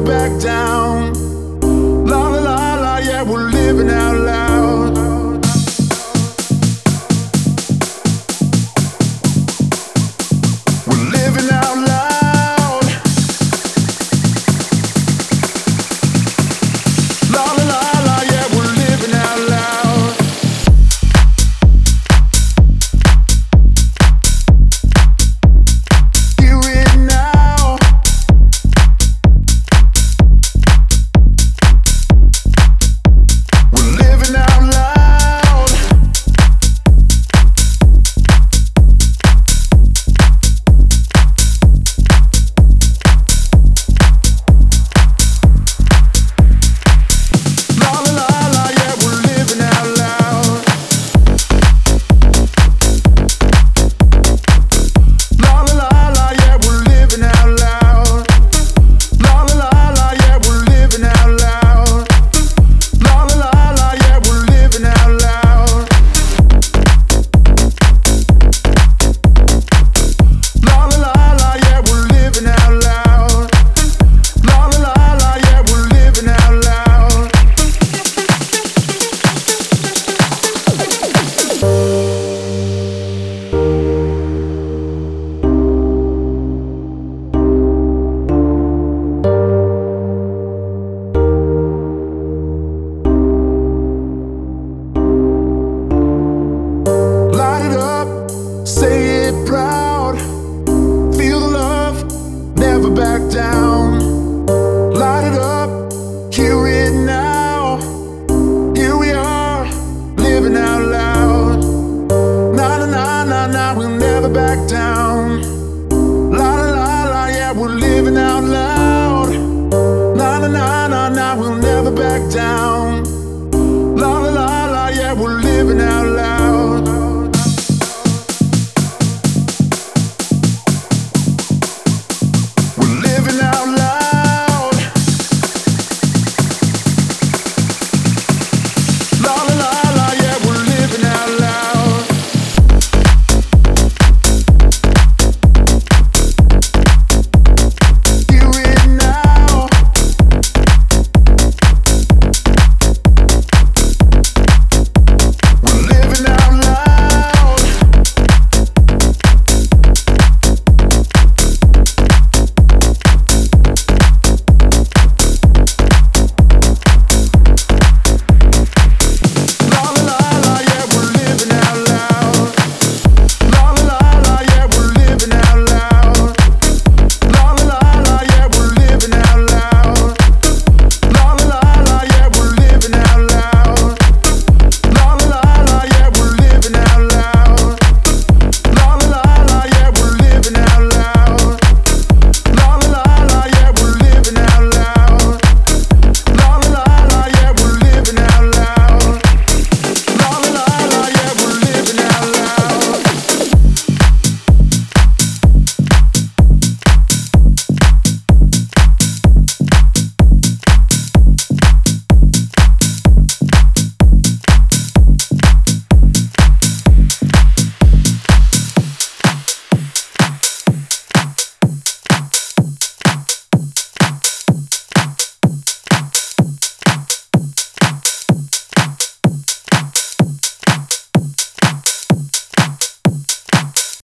never back down. La la la la, yeah, we're living out.